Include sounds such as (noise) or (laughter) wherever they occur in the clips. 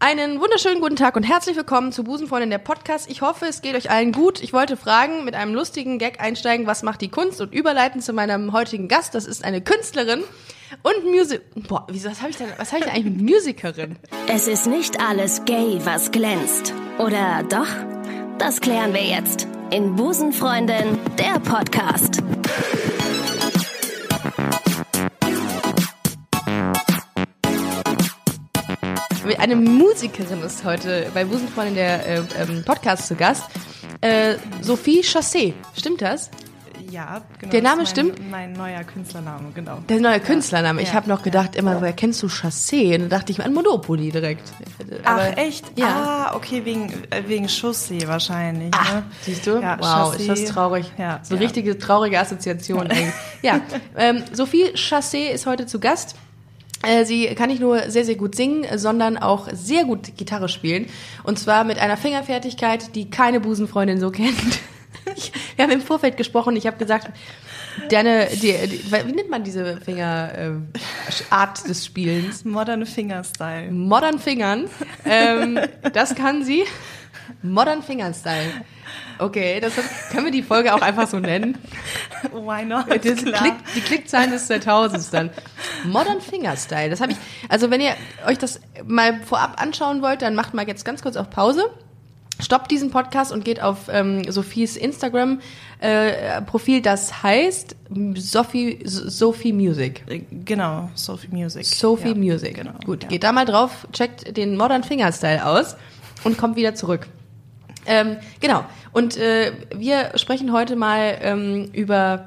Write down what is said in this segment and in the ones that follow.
Einen wunderschönen guten Tag und herzlich willkommen zu Busenfreundin der Podcast. Ich hoffe, es geht euch allen gut. Ich wollte fragen, mit einem lustigen Gag einsteigen, was macht die Kunst und überleiten zu meinem heutigen Gast. Das ist eine Künstlerin und Musik. Boah, wieso, was habe ich denn, was habe ich denn eigentlich mit Musikerin? Es ist nicht alles gay, was glänzt. Oder doch? Das klären wir jetzt in Busenfreundin, der Podcast. Eine Musikerin ist heute bei Busenfreundin der äh, ähm, Podcast zu Gast. Äh, Sophie Chassé, stimmt das? Ja, genau. Der Name mein, stimmt? Mein neuer Künstlername, genau. Der neue Künstlername. Ich Ja. habe noch gedacht, immer, woher kennst du Chassé? Und dann dachte ich an Monopoly direkt. Aber- Ach, echt? Ja. Ah, okay, wegen, äh, wegen Chaussee wahrscheinlich. Ah, ne? siehst du? Ja, wow, Chassé. ist das traurig. Ja, so ja. richtige traurige Assoziation eigentlich. ja, (laughs) ähm, Sophie Chassé ist heute zu Gast. Äh, Sie kann nicht nur sehr, sehr gut singen, sondern auch sehr gut Gitarre spielen. Und zwar mit einer Fingerfertigkeit, die keine Busenfreundin so kennt. Ich, (laughs) wir haben im Vorfeld gesprochen, ich habe gesagt, deine, die, die, wie nennt man diese Finger, äh, des Spielens? Modern Fingerstyle. Modern Fingern. Ähm, das kann sie. Modern Fingern-Style. Okay, das können wir die Folge auch einfach so nennen. (laughs) Why not? Das. Klick, die Klickzahlen des Jahrtausends dann. Modern Fingerstyle. Das habe ich. Also wenn ihr euch das mal vorab anschauen wollt, dann macht mal jetzt ganz kurz auf Pause. Stoppt diesen Podcast und geht auf ähm, Sophies Instagram äh, Profil. Das heißt Sophie Sophie Music. Äh, Genau, Sophie Music. Sophie Ja, Music. Genau. Gut, ja. geht da mal drauf, checkt den Modern Fingerstyle aus und kommt wieder zurück. Ähm, genau. Und äh, wir sprechen heute mal ähm, über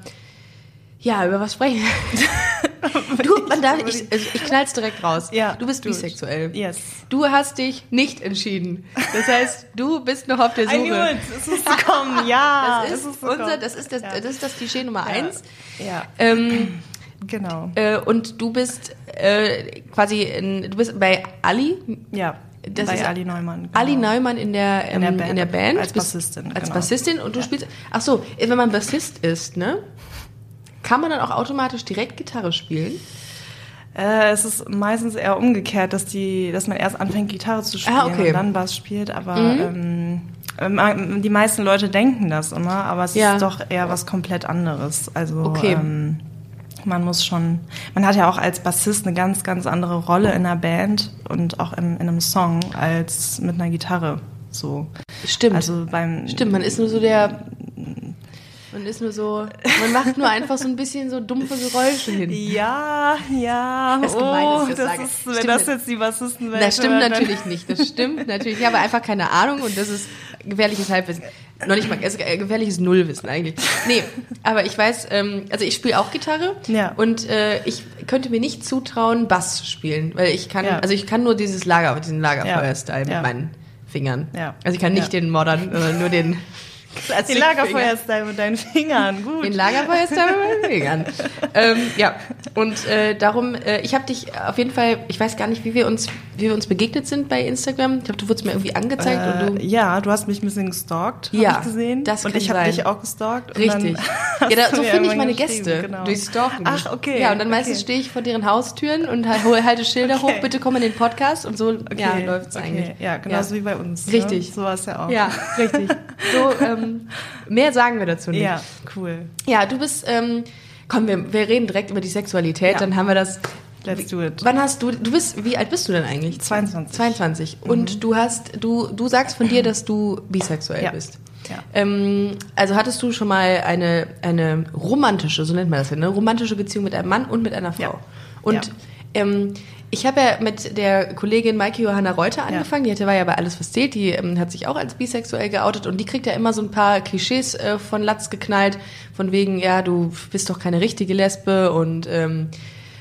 ja, über was sprechen wir? (laughs) (laughs) Du, man darf, ich, also ich knall's direkt raus. Ja, du bist it. bisexuell. Yes. Du hast dich nicht entschieden. Das heißt, du bist noch auf der Suche. I knew it. Es ist gekommen, ja. (laughs) Das es ist, ist unser, das ist das, Ja. das ist das Klischee Nummer eins. Ja, Ähm, genau. äh, und du bist äh, quasi, in, du bist bei Ali, Ja, das bei ist Ali Neumann. Genau. Ali Neumann in der, ähm, In der Band. in der Band. Als Bassistin, Als genau. Bassistin und du spielst. Ach so, wenn man Bassist ist, ne? Kann man dann auch automatisch direkt Gitarre spielen? Äh, es ist meistens eher umgekehrt, dass die, dass man erst anfängt Gitarre zu spielen Ah, okay. Mhm. und dann Bass spielt, aber ähm, ähm, die meisten Leute denken das immer, aber es Ja. ist doch eher was komplett anderes. Also Okay. ähm, man muss schon, man hat ja auch als Bassist eine ganz, ganz andere Rolle in einer Band und auch in, in einem Song als mit einer Gitarre. So. Stimmt. Also beim Stimmt, man ist nur so der. Man ist nur so. Man macht nur einfach so ein bisschen so dumpfe Geräusche hin. Ja, ja. Das ist gemein, oh, das das sage. ist, wenn Stimmt das nicht. jetzt die Bassisten Das stimmt hören, natürlich nicht. Das stimmt (laughs) natürlich. Ich habe einfach keine Ahnung und das ist gefährliches Halbwissen. Noch nicht mal, es ist gefährliches Nullwissen eigentlich. Nee, aber ich weiß, ähm, also ich spiele auch Gitarre Ja. und äh, ich könnte mir nicht zutrauen, Bass zu spielen, weil ich kann, Ja. also ich kann nur dieses Lager, diesen Lagerfeuer-Style mit Ja. meinen Fingern. Ja. Also ich kann nicht Ja. den modern, sondern nur den (laughs) Klassikfinger. Lagerfeuerstyle mit deinen Fingern, (laughs) gut. Den Lagerfeuer-Style mit meinen Fingern. (laughs) ähm, ja, und äh, darum, äh, ich habe dich auf jeden Fall, ich weiß gar nicht, wie wir uns, wie wir uns begegnet sind bei Instagram. Ich glaube, du wurdest mir irgendwie angezeigt äh, und du. ja, du hast mich ein bisschen gestalkt, Ja, ich gesehen. das Und ich habe dich auch gestalkt. und Richtig. (laughs) Ja, da, so finde ich meine Gäste. Genau. Durch Stalken. Ach, okay. Ja, und dann meistens okay. stehe ich vor deren Haustüren und halt- hol- halte Schilder hoch, Okay. bitte komm in den Podcast und so Okay, ja, läuft's okay. eigentlich. Ja, genauso wie bei uns. Richtig. Ne? So war es ja auch. Ja, richtig. So, ähm, mehr sagen wir dazu nicht. Ja, cool. Ja, du bist, ähm, komm, wir, wir reden direkt über die Sexualität, Ja. dann haben wir das. Let's do it. Wann hast du, du bist, wie alt bist du denn eigentlich? 22. 22. Und du hast, du, du sagst von dir, dass du bisexuell Ja. bist. Ja. Ähm, also hattest du schon mal eine, eine romantische, so nennt man das ja, eine romantische Beziehung mit einem Mann und mit einer Frau. Ja. Und ähm, ich habe ja mit der Kollegin Maike Johanna Reuter angefangen, die hatte, war ja bei Alles was zählt, die ähm, hat sich auch als bisexuell geoutet und die kriegt ja immer so ein paar Klischees äh, von Latz geknallt, von wegen, ja, du bist doch keine richtige Lesbe und ähm,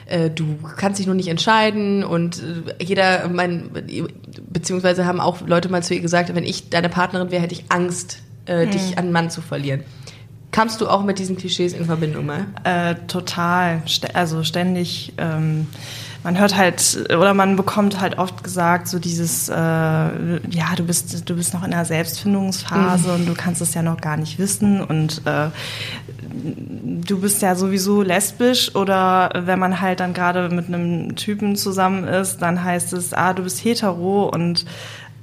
äh, du kannst dich nur nicht entscheiden und äh, jeder, mein, beziehungsweise haben auch Leute mal zu ihr gesagt, wenn ich deine Partnerin wäre, hätte ich Angst, äh, dich an einen Mann zu verlieren. Kamst du auch mit diesen Klischees in Verbindung mal? Äh, total. St also ständig. Ähm, man hört halt oder man bekommt halt oft gesagt so dieses äh, ja du bist du bist noch in der Selbstfindungsphase und du kannst es ja noch gar nicht wissen und äh, du bist ja sowieso lesbisch oder wenn man halt dann gerade mit einem Typen zusammen ist, dann heißt es, ah, du bist hetero und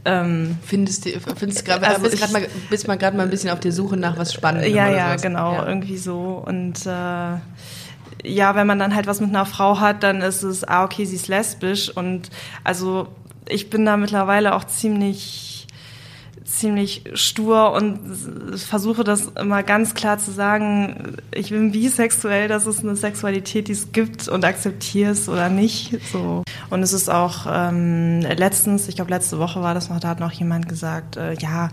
ähm, findest du, findest grad, also bist, mal, bist mal gerade mal ein bisschen auf der Suche nach was Spannendem. Ja, ja, sowas. genau, ja. irgendwie so. Und äh, ja, wenn man dann halt was mit einer Frau hat, dann ist es, ah, okay, sie ist lesbisch. Und also ich bin da mittlerweile auch ziemlich ziemlich stur und versuche das immer ganz klar zu sagen, ich bin bisexuell, das ist eine Sexualität, die es gibt und akzeptiere es oder nicht. So. Und es ist auch ähm, letztens, ich glaube letzte Woche war das noch, da hat noch jemand gesagt, äh, ja,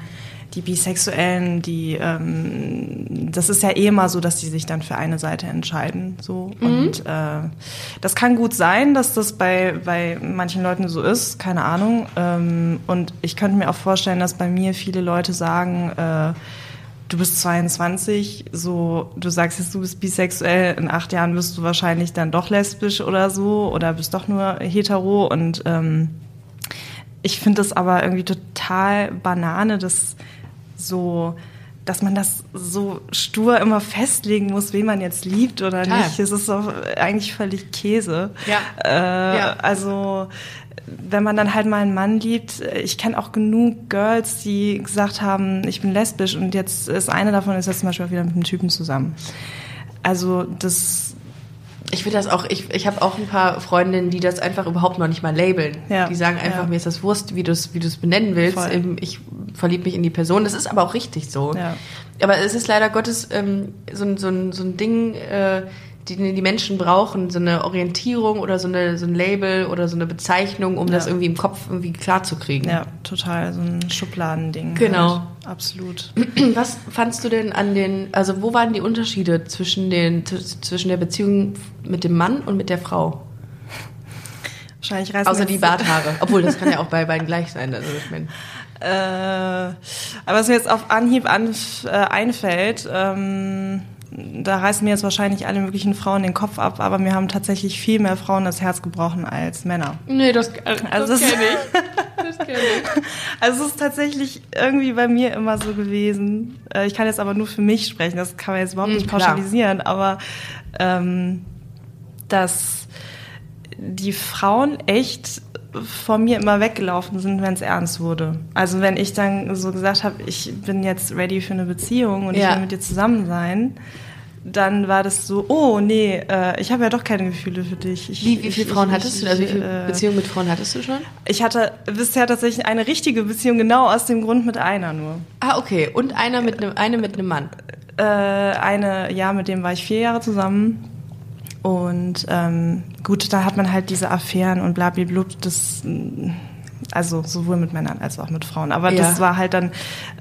die Bisexuellen, die, ähm, das ist ja eh immer so, dass die sich dann für eine Seite entscheiden. So. Mhm. Und äh, das kann gut sein, dass das bei, bei manchen Leuten so ist, keine Ahnung. Ähm, und ich könnte mir auch vorstellen, dass bei mir viele Leute sagen, äh, du bist 22, so, du sagst jetzt, du bist bisexuell, in acht Jahren wirst du wahrscheinlich dann doch lesbisch oder so oder bist doch nur hetero und ähm, ich finde das aber irgendwie total Banane, dass so, dass man das so stur immer festlegen muss, wen man jetzt liebt oder Total. nicht. Es ist doch eigentlich völlig Käse. Ja. Äh, ja. Also wenn man dann halt mal einen Mann liebt, ich kenne auch genug Girls, die gesagt haben, ich bin lesbisch und jetzt ist eine davon ist jetzt zum Beispiel auch wieder mit einem Typen zusammen. Also das ich finde das auch, ich, ich habe auch ein paar Freundinnen, die das einfach überhaupt noch nicht mal labeln. Ja. Die sagen einfach, ja. mir ist das Wurst, wie du es wie benennen willst. Voll. Ich verliebe mich in die Person. Das ist aber auch richtig so. Ja. Aber es ist leider Gottes ähm, so, so, so ein Ding, äh, die die Menschen brauchen, so eine Orientierung oder so, eine, so ein Label oder so eine Bezeichnung, um ja. das irgendwie im Kopf irgendwie klar zu kriegen. Ja, total, so ein Schubladending. Genau. Halt. Absolut. (clears throat) Was fandst du denn an den, also wo waren die Unterschiede zwischen, den, zwischen der Beziehung mit dem Mann und mit der Frau? Wahrscheinlich reißen Außer die Barthaare. (laughs) Obwohl, das kann ja auch bei beiden gleich sein. Also ich mein. äh, aber was mir jetzt auf Anhieb an, äh, einfällt, ähm, da reißen mir jetzt wahrscheinlich alle möglichen Frauen den Kopf ab, aber mir haben tatsächlich viel mehr Frauen das Herz gebrochen als Männer. Nee, das, äh, also das, das kenne ich. (laughs) Das kenn ich. Also es ist tatsächlich irgendwie bei mir immer so gewesen. Äh, ich kann jetzt aber nur für mich sprechen, das kann man jetzt überhaupt hm, nicht pauschalisieren, aber ähm, dass die Frauen echt vor mir immer weggelaufen sind, wenn es ernst wurde. Also wenn ich dann so gesagt habe, ich bin jetzt ready für eine Beziehung und ja. ich will mit dir zusammen sein, dann war das so, oh nee, äh, ich habe ja doch keine Gefühle für dich. Ich, wie, wie viele Frauen ich, hattest du? Also wie viele äh, Beziehungen mit Frauen hattest du schon? Ich hatte bisher tatsächlich eine richtige Beziehung, genau aus dem Grund mit einer nur. Ah, okay. Und einer mit einem, eine mit einem Mann? Äh, eine, ja, mit dem war ich vier Jahre zusammen. Und ähm, gut, da hat man halt diese Affären und blablabla, das also sowohl mit Männern als auch mit Frauen. Aber ja. das war halt dann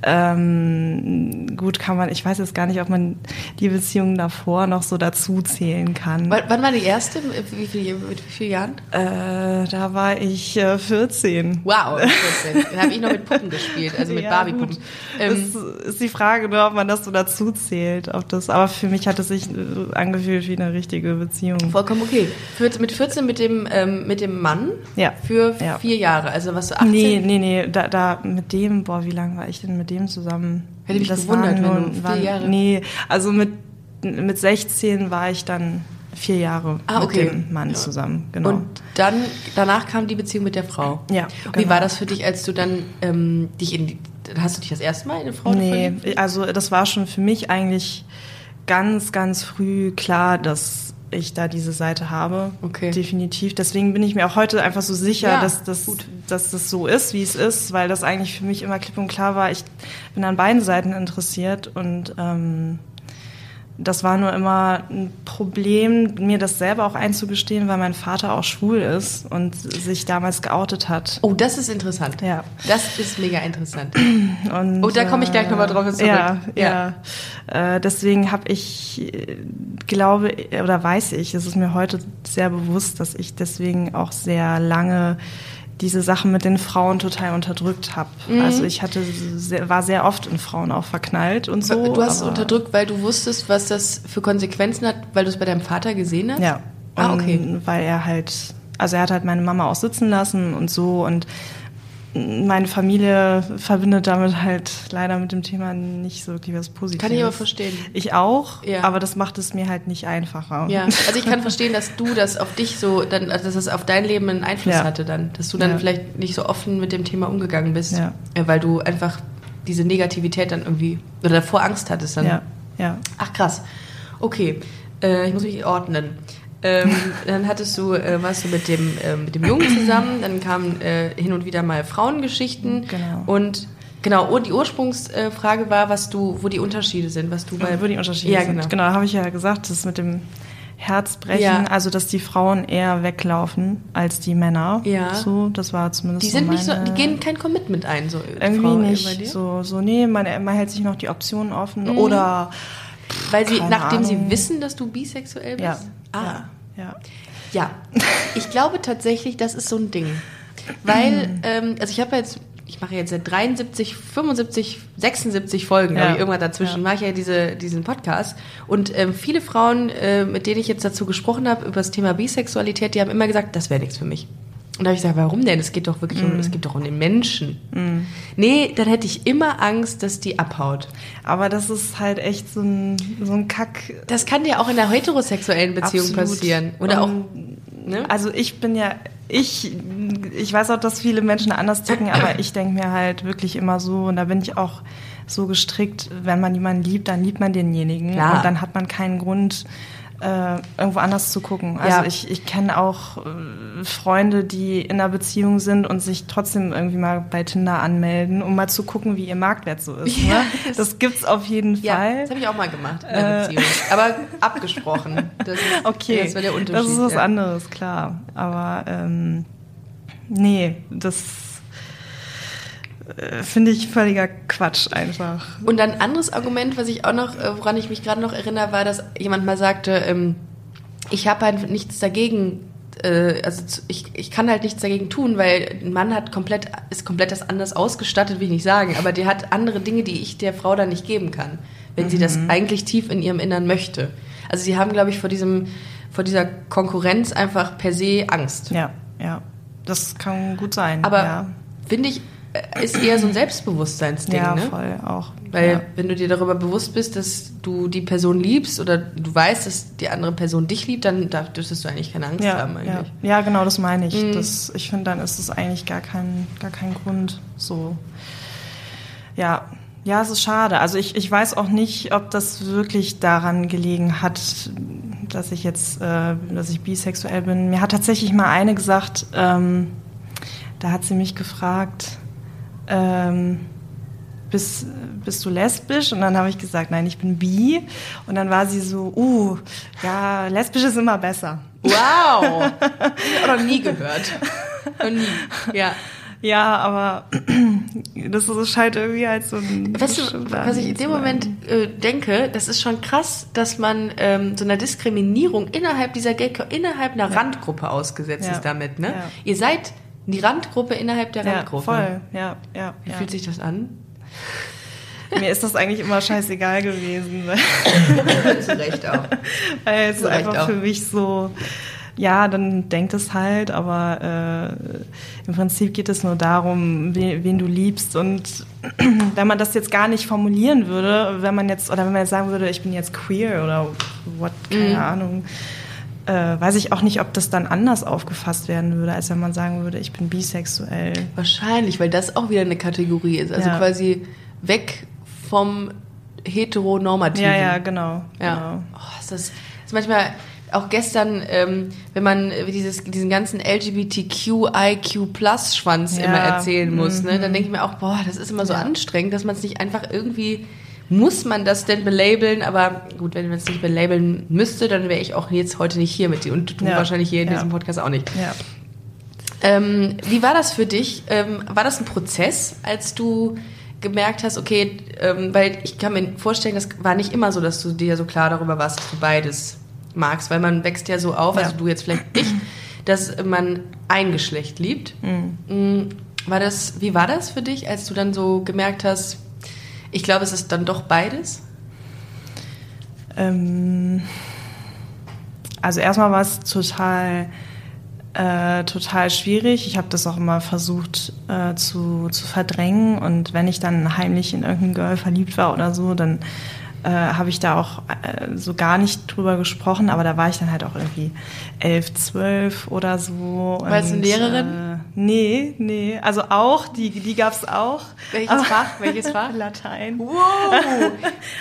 ähm, gut, kann man, ich weiß jetzt gar nicht, ob man die Beziehungen davor noch so dazu zählen kann. W wann war die erste? Wie viel, mit wie vielen Jahren? Äh, da war ich äh, 14. Wow, 14. Dann habe ich noch mit Puppen gespielt, also mit (laughs) ja, Barbie-Puppen. Ähm, das ist die Frage, nur, ob man das so dazu zählt. Ob das, aber für mich hat es sich äh, angefühlt wie eine richtige Beziehung. Vollkommen okay. Mit 14 mit dem, ähm, mit dem Mann ja. für ja. vier Jahre. Also was 18? Nee, nee, nee, da, da mit dem, boah, wie lange war ich denn mit dem zusammen? Hätte mich das gewundert, nur, wenn du vier waren, Jahre... Nee, also mit, mit 16 war ich dann vier Jahre ah, okay. mit dem Mann ja. zusammen, genau. Und dann, danach kam die Beziehung mit der Frau? Ja. Genau. Wie war das für dich, als du dann ähm, dich in die, hast du dich das erste Mal in eine Frau Nee, verliebt? also das war schon für mich eigentlich ganz, ganz früh klar, dass ich da diese Seite habe. Okay. Definitiv. Deswegen bin ich mir auch heute einfach so sicher, ja, dass, das, dass das so ist, wie es ist, weil das eigentlich für mich immer klipp und klar war. Ich bin an beiden Seiten interessiert und ähm, das war nur immer ein Problem, mir das selber auch einzugestehen, weil mein Vater auch schwul ist und sich damals geoutet hat. Oh, das ist interessant. Ja. Das ist mega interessant. Und, (clears throat) oh, da komme ich gleich nochmal drauf zurück. Ja, ja. ja. Äh, deswegen habe ich, glaube oder weiß ich, es ist mir heute sehr bewusst, dass ich deswegen auch sehr lange diese Sachen mit den Frauen total unterdrückt habe. Mhm. Also ich hatte sehr, war sehr oft in Frauen auch verknallt und so. Du hast es unterdrückt, weil du wusstest, was das für Konsequenzen hat, weil du es bei deinem Vater gesehen hast? Ja. Ah, okay. weil er halt, also er hat halt meine Mama auch sitzen lassen und so und meine Familie verbindet damit halt leider mit dem Thema nicht so wirklich was Positives. Kann ich aber verstehen. Ich auch, Ja. aber das macht es mir halt nicht einfacher. Ja, also ich kann verstehen, dass du das auf dich so, dann, also dass es auf dein Leben einen Einfluss Ja. hatte dann, dass du dann Ja. vielleicht nicht so offen mit dem Thema umgegangen bist, äh, weil du einfach diese Negativität dann irgendwie oder davor Angst hattest dann. Ja, ja. Ach krass. Okay, äh, ich muss mich ordnen. Ähm, dann hattest du, äh, warst du mit dem, äh, mit dem Jungen zusammen, dann kamen äh, hin und wieder mal Frauengeschichten. Genau. Und genau, und die Ursprungsfrage war, was du, wo die Unterschiede sind, was du bei Wo die Unterschiede Ja, sind. genau. Genau, habe ich ja gesagt, das mit dem Herzbrechen, Ja. also dass die Frauen eher weglaufen als die Männer. Ja. So, das war zumindest Die sind so nicht so, meine- die gehen kein Commitment ein, so irgendwie Frau, bei nicht so so nee, man, man hält sich noch die Optionen offen Mhm. oder Weil sie, nachdem sie Ahnung. wissen, dass du bisexuell bist? ja. Ah. Ja. ja. Ja, ich glaube tatsächlich, das ist so ein Ding. Weil, ähm, also ich habe jetzt, ich mache jetzt seit 73, 75, 76 Folgen, Ja. glaube ich, irgendwann dazwischen, Ja. mache ich ja diese, diesen Podcast. Und ähm, viele Frauen, äh, mit denen ich jetzt dazu gesprochen habe, über das Thema Bisexualität, die haben immer gesagt, das wäre nichts für mich. Und da habe ich gesagt, warum denn? Es geht doch wirklich Mhm. um, es geht doch um den Menschen. Nee, dann hätte ich immer Angst, dass die abhaut. Aber das ist halt echt so ein so ein Kack Das kann dir auch in einer heterosexuellen Beziehung Absolut. passieren. Oder auch, Und, ne? Also ich bin ja, ich, ich weiß auch, dass viele Menschen anders ticken, aber ich denke mir halt wirklich immer so, und da bin ich auch so gestrickt, wenn man jemanden liebt, dann liebt man denjenigen. Klar. Und dann hat man keinen Grund, äh, irgendwo anders zu gucken. Also Ja. ich, ich kenne auch äh, Freunde, die in einer Beziehung sind und sich trotzdem irgendwie mal bei Tinder anmelden, um mal zu gucken, wie ihr Marktwert so ist. Ja, ne? das- Das gibt's auf jeden Ja, Fall. das habe ich auch mal gemacht in der Beziehung. Aber abgesprochen. Das (laughs) ist, Äh. Okay, das war der Unterschied. Das ist was anderes, klar. Aber ähm, nee, das äh, finde ich völliger Quatsch einfach. Und ein anderes Argument, was ich auch noch, äh, woran ich mich gerade noch erinnere, war, dass jemand mal sagte, ähm, ich habe halt nichts dagegen, äh, also ich, ich kann halt nichts dagegen tun, weil ein Mann hat komplett, ist komplett das anders ausgestattet, will ich nicht sagen, aber der hat andere Dinge, die ich der Frau dann nicht geben kann, wenn sie Mhm. das eigentlich tief in ihrem Innern möchte. Also sie haben, glaube ich, vor diesem, vor dieser Konkurrenz einfach per se Angst. Ja, ja. Das kann gut sein. Aber ja, finde ich, äh, ist eher so ein Selbstbewusstseinsding, ja ne? voll auch. Weil ja. wenn du dir darüber bewusst bist, dass du die Person liebst oder du weißt, dass die andere Person dich liebt, dann darf- dürftest du eigentlich keine Angst ja, haben ja. eigentlich. ja, genau, das meine ich. Mhm. Das, ich finde, dann ist es eigentlich gar kein, gar kein Grund so. Ja, ja, es ist schade. Also ich, ich weiß auch nicht, ob das wirklich daran gelegen hat, dass ich jetzt, äh, dass ich bisexuell bin. Mir hat tatsächlich mal eine gesagt, ähm, da hat sie mich gefragt, ähm, bist, bist du lesbisch? Und dann habe ich gesagt, nein, ich bin bi. Und dann war sie so, uh, ja, lesbisch ist immer besser. Wow! (laughs) Noch nie gehört. Noch nie. Ja. Ja, aber (clears throat) das ist, scheint irgendwie halt so ein. Weißt du, was ich in dem Moment äh, denke, das ist schon krass, dass man ähm, so einer Diskriminierung innerhalb dieser Gay innerhalb einer Randgruppe ausgesetzt Ja. ist damit, ne? Ja. Ihr seid die Randgruppe innerhalb der Ja, Randgruppe. voll, ja, ja. Wie ja. fühlt sich das an? Mir ist das eigentlich immer scheißegal gewesen. (laughs) Zu Recht auch. Weil es einfach auch. für mich so, ja, dann denkt es halt, aber äh, im Prinzip geht es nur darum, wen, wen du liebst. Und (clears throat) wenn man das jetzt gar nicht formulieren würde, wenn man jetzt, oder wenn man jetzt sagen würde, ich bin jetzt queer oder what, keine Mhm. Ahnung, äh, weiß ich auch nicht, ob das dann anders aufgefasst werden würde, als wenn man sagen würde, ich bin bisexuell. Wahrscheinlich, weil das auch wieder eine Kategorie ist. Also Ja. quasi weg vom heteronormativen. Ja, ja, genau. Ja. genau. Oh, ist das ist manchmal auch gestern, ähm, wenn man dieses, diesen ganzen LGBTQIQ-Plus-Schwanz Ja, immer erzählen muss, ne, mhm. dann denke ich mir auch, boah, das ist immer so Ja. anstrengend, dass man es nicht einfach irgendwie, muss man das denn belabeln? Aber gut, wenn man es nicht belabeln müsste, dann wäre ich auch jetzt heute nicht hier mit dir und du Ja. wahrscheinlich hier in Ja. diesem Podcast auch nicht. Ja. Ähm, wie war das für dich? Ähm, war das ein Prozess, als du gemerkt hast, okay, ähm, weil ich kann mir vorstellen, das war nicht immer so, dass du dir so klar darüber warst, dass du beides magst, weil man wächst ja so auf, Ja. also du jetzt vielleicht nicht, dass man ein Geschlecht liebt. Mhm. War das, wie war das für dich, als du dann so gemerkt hast, ich glaube, es ist dann doch beides? Ähm, also erstmal war es total äh, total schwierig. Ich habe das auch immer versucht äh, zu, zu verdrängen und wenn ich dann heimlich in irgendein Girl verliebt war oder so, dann äh, habe ich da auch äh, so gar nicht drüber gesprochen, aber da war ich dann halt auch irgendwie elf, zwölf oder so. War es eine Lehrerin? Äh, nee, nee. Also auch, die, die gab es auch. Welches aber, Fach? Welches Fach? (laughs) Latein. Wow! (laughs)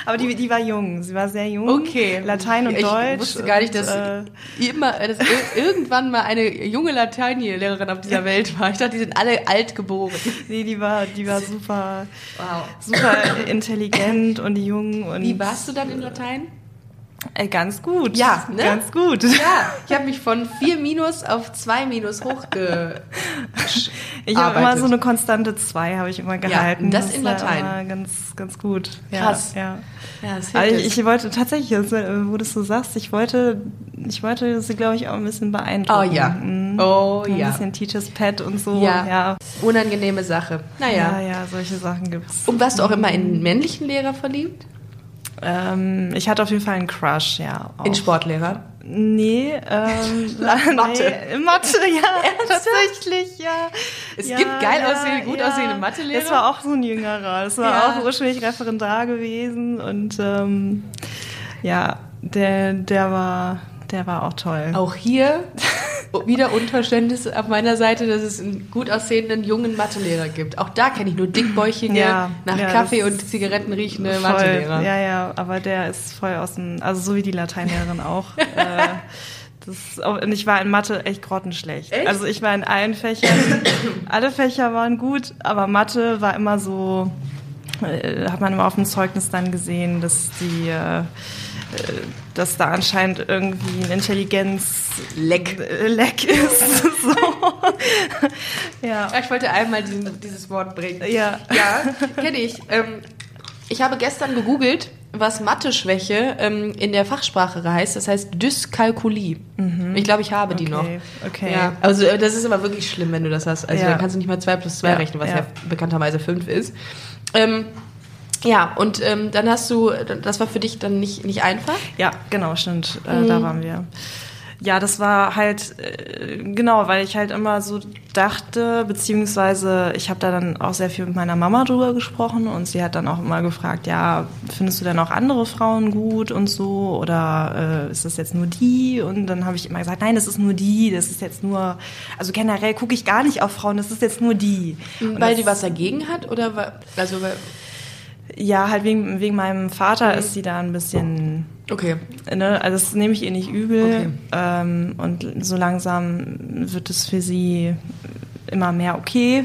aber die, die war jung, sie war sehr jung. Okay. Latein und ich Deutsch. Ich wusste gar nicht, dass, und, immer, dass irgendwann mal eine junge Lateinlehrerin auf dieser Welt war. Ich dachte, die sind alle alt geboren. Nee, die war, die war super, wow. super intelligent und jung. Und Wie warst du dann in Latein? Äh, ganz gut. Ja, ne? Ganz gut. Ja, ich habe mich von 4 Minus auf 2 Minus hochge. (laughs) Ich habe immer so eine konstante 2 habe ich immer gehalten. Ja, das, in Latein. Ganz, ganz gut. Krass. Ja. ja das also ich, ich wollte tatsächlich, wo du es so sagst, ich wollte, ich wollte sie, glaube ich, auch ein bisschen beeindrucken. Oh ja. Mhm. Oh ein ja. Ein bisschen Teacher's Pet und so. Ja. ja. Unangenehme Sache. Naja. Ja, ja, solche Sachen gibt's. Und warst du auch immer in männlichen Lehrer verliebt? Ähm, ich hatte auf jeden Fall einen Crush, ja. Auch. In Sportlehrer? Nee, ähm, (laughs) Mathe. Nee, Mathe, ja, (laughs) tatsächlich, ja. Es ja, gibt geil ja, aussehende, gut ja. aussehende Mathelehrer. Das war auch so ein jüngerer. Das war Ja. auch ursprünglich Referendar gewesen und ähm, ja, der, der war, der war auch toll. Auch hier wieder Unverständnis auf meiner Seite, dass es einen gut aussehenden jungen Mathelehrer gibt. Auch da kenne ich nur dickbäuchige, Ja, nach ja, Kaffee und Zigaretten riechende Voll. Mathelehrer. Ja, ja, aber der ist voll aus dem, also so wie die Lateinlehrerin auch. (laughs) äh, das, und ich war in Mathe echt grottenschlecht. Echt? Also ich war in allen Fächern, (coughs) alle Fächer waren gut, aber Mathe war immer so, äh, hat man immer auf dem Zeugnis dann gesehen, dass die, äh, dass da anscheinend irgendwie ein Intelligenz Leck. äh, ist. (laughs) so. ja. Ja, Ich wollte einmal diesen, dieses Wort bringen. Ja. Ja, kenne ich. Ähm, ich habe gestern gegoogelt, was Mathe-Schwäche ähm, in der Fachsprache heißt. Das heißt Dyskalkulie. Ich glaube, ich habe die noch. Mhm. Okay, okay. Ja, also äh, das ist aber wirklich schlimm, wenn du das hast. Also Ja. dann kannst du nicht mal 2 plus 2 Ja, rechnen, was ja, ja. bekannterweise 5 ist. Ähm, ja, und ähm, dann hast du, das war für dich dann nicht, nicht einfach. Ja, genau, stimmt. Äh, Mhm. Da waren wir. Ja, das war halt, äh, genau, weil ich halt immer so dachte, beziehungsweise ich habe da dann auch sehr viel mit meiner Mama drüber gesprochen und sie hat dann auch immer gefragt, ja, findest du denn auch andere Frauen gut und so oder äh, ist das jetzt nur die? Und dann habe ich immer gesagt, nein, das ist nur die, das ist jetzt nur, also generell gucke ich gar nicht auf Frauen, das ist jetzt nur die. Und Weil das- die was dagegen hat oder also weil, Ja, halt wegen, wegen meinem Vater Mhm. ist sie da ein bisschen okay. Ne, also das nehme ich ihr nicht übel. Okay. Ähm, und so langsam wird es für sie immer mehr okay.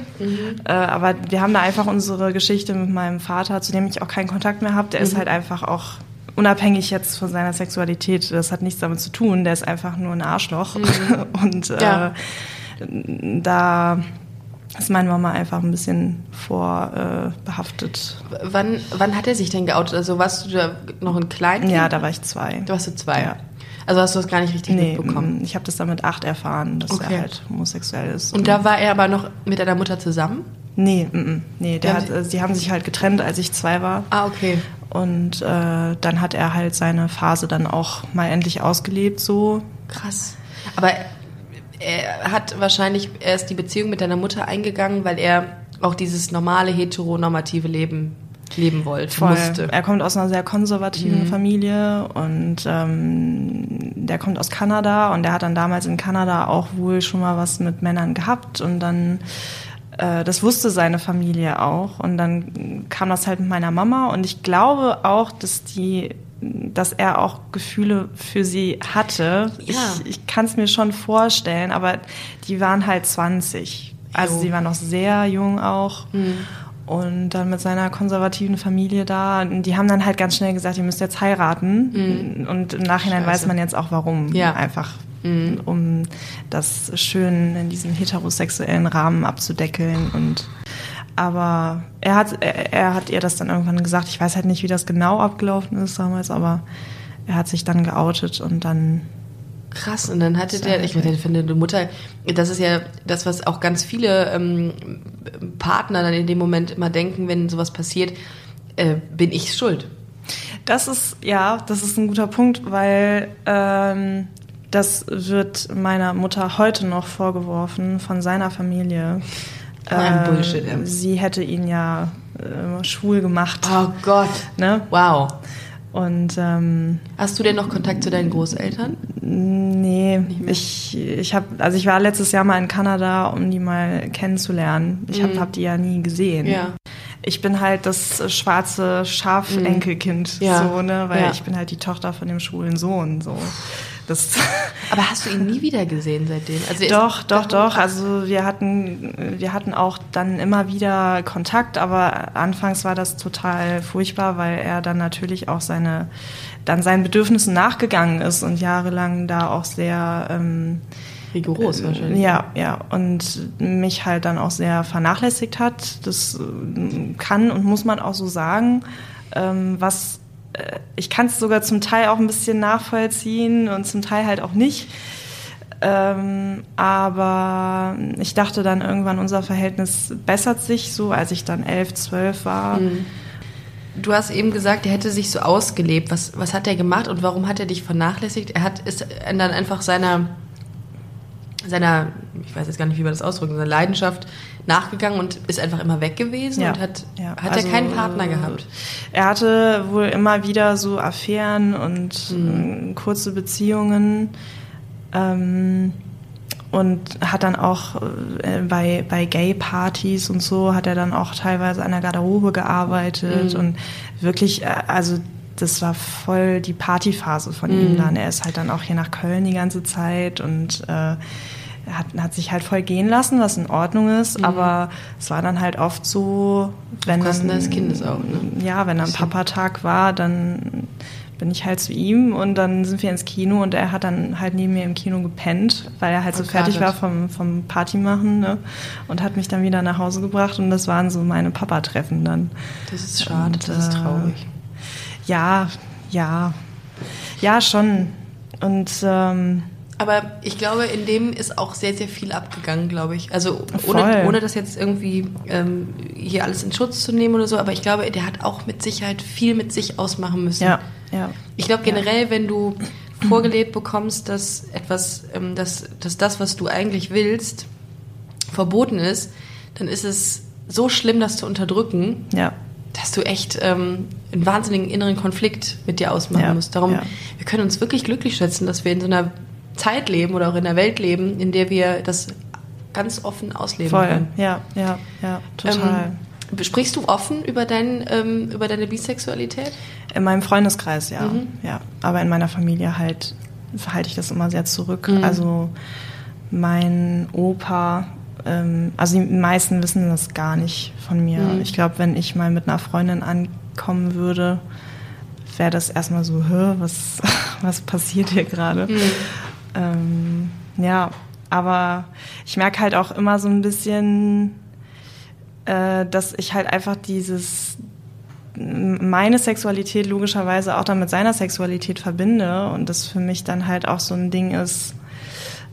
Äh, aber wir haben da einfach unsere Geschichte mit meinem Vater, zu dem ich auch keinen Kontakt mehr habe. Der ist halt einfach auch unabhängig jetzt von seiner Sexualität. Das hat nichts damit zu tun. Der ist einfach nur ein Arschloch. (laughs) und äh, Ja. da ist meine Mama einfach ein bisschen vorbehaftet. Äh. Wann, wann hat er sich denn geoutet? Also warst du da noch ein Kleinkind? ja, da war ich zwei. Da warst du zwei. Ja. Also hast du das gar nicht richtig Nee, mitbekommen. mm, ich habe das dann mit acht erfahren, dass Okay. er halt homosexuell ist. Und da war er aber noch mit deiner Mutter zusammen? Nee, mm, mm, nee, der hat, sie- äh, sie haben sich halt getrennt, als ich zwei war. Ah, okay. Und äh, dann hat er halt seine Phase dann auch mal endlich ausgelebt, so. Krass. Aber er hat wahrscheinlich erst die Beziehung mit deiner Mutter eingegangen, weil er auch dieses normale heteronormative Leben leben wollte, Voll. musste. Er kommt aus einer sehr konservativen Mhm. Familie und ähm, der kommt aus Kanada und der hat dann damals in Kanada auch wohl schon mal was mit Männern gehabt und dann äh, das wusste seine Familie auch und dann kam das halt mit meiner Mama und ich glaube auch, dass die dass er auch Gefühle für sie hatte. Ja. Ich, ich kann es mir schon vorstellen, aber die waren halt 20. Also Jo. sie war noch sehr jung auch. Und dann mit seiner konservativen Familie da, die haben dann halt ganz schnell gesagt, ihr müsst jetzt heiraten. Und im Nachhinein Scheiße. weiß man jetzt auch warum. Ja. Einfach um das schön in diesem heterosexuellen Rahmen abzudeckeln. Und aber er hat, er, er hat ihr das dann irgendwann gesagt. Ich weiß halt nicht, wie das genau abgelaufen ist damals, aber er hat sich dann geoutet und dann Krass, und dann hatte der, ich meine, finde, die Mutter, das ist ja das, was auch ganz viele ähm, Partner dann in dem Moment immer denken, wenn sowas passiert, äh, bin ich schuld. Das ist, ja, das ist ein guter Punkt, weil ähm, das wird meiner Mutter heute noch vorgeworfen von seiner Familie. Ein Äh, Bullshit, ja. Sie hätte ihn ja äh, schwul gemacht. Oh Gott. Ne? Wow. Und ähm, Hast du denn noch Kontakt zu deinen Großeltern? nee, ich, ich habe, also ich war letztes Jahr mal in Kanada, um die mal kennenzulernen. Ich habe hab die ja nie gesehen. Mhm. Ja. Ich bin halt das schwarze Schafenkelkind, Ja. so, ne? Weil Ja. ich bin halt die Tochter von dem schwulen Sohn. So. Das (laughs) Aber hast du ihn nie wieder gesehen seitdem? Also doch, doch, doch. Also wir hatten, wir hatten auch dann immer wieder Kontakt, aber anfangs war das total furchtbar, weil er dann natürlich auch seine, dann seinen Bedürfnissen nachgegangen ist und jahrelang da auch sehr ähm, rigoros wahrscheinlich. ja, ja, und mich halt dann auch sehr vernachlässigt hat. Das äh, kann und muss man auch so sagen. Ähm, was äh, ich kann es sogar zum Teil auch ein bisschen nachvollziehen und zum Teil halt auch nicht. Ähm, aber ich dachte dann irgendwann, unser Verhältnis bessert sich so, als ich dann elf, zwölf war. Du hast eben gesagt, er hätte sich so ausgelebt. Was, was hat er gemacht und warum hat er dich vernachlässigt? Er hat ist dann einfach seiner, seiner, ich weiß jetzt gar nicht, wie man das ausdrücken, seiner Leidenschaft nachgegangen und ist einfach immer weg gewesen Ja. und hat, Ja, hat also, er keinen Partner gehabt. Er hatte wohl immer wieder so Affären und Mhm. äh, kurze Beziehungen ähm, und hat dann auch äh, bei, bei Gay-Partys und so hat er dann auch teilweise an der Garderobe gearbeitet Mhm. und wirklich, äh, also das war voll die Partyphase von ihm Mhm. dann. Er ist halt dann auch hier nach Köln die ganze Zeit und äh, hat, hat sich halt voll gehen lassen, was in Ordnung ist, aber es war dann halt oft so, wenn Mhm. Kosten dann, des Kindes auch, ne? ja, wenn dann Papatag war, dann bin ich halt zu ihm und dann sind wir ins Kino und er hat dann halt neben mir im Kino gepennt, weil er halt so Verkatert. fertig war vom, vom Party machen ne? und hat mich dann wieder nach Hause gebracht und das waren so meine Papa-Treffen dann. Das ist schade, Und, das ist äh, traurig. Ja, ja, ja schon. Und ähm, Aber ich glaube, in dem ist auch sehr, sehr viel abgegangen, glaube ich. Also Voll. ohne, ohne das jetzt irgendwie ähm, hier alles in Schutz zu nehmen oder so, aber ich glaube, der hat auch mit Sicherheit viel mit sich ausmachen müssen. ja, ja. Ich glaube generell, wenn du vorgelebt bekommst, dass etwas, ähm, dass, dass das, was du eigentlich willst, verboten ist, dann ist es so schlimm, das zu unterdrücken, Ja, dass du echt ähm, einen wahnsinnigen inneren Konflikt mit dir ausmachen Ja, musst. Darum, ja. wir können uns wirklich glücklich schätzen, dass wir in so einer Zeit leben oder auch in einer Welt leben, in der wir das ganz offen ausleben voll. können. Ja, ja, ja, total. Ähm, sprichst du offen über, dein, ähm, über deine Bisexualität? In meinem Freundeskreis, ja. Mhm. ja. Aber in meiner Familie halt halte ich das immer sehr zurück. Mhm. Also mein Opa, ähm, also die meisten wissen das gar nicht von mir. Mhm. Ich glaube, wenn ich mal mit einer Freundin ankommen würde, wäre das erstmal so, was, (laughs) was passiert hier gerade? Ähm, ja, aber ich merke halt auch immer so ein bisschen, äh, dass ich halt einfach dieses meine Sexualität logischerweise auch dann mit seiner Sexualität verbinde und das für mich dann halt auch so ein Ding ist,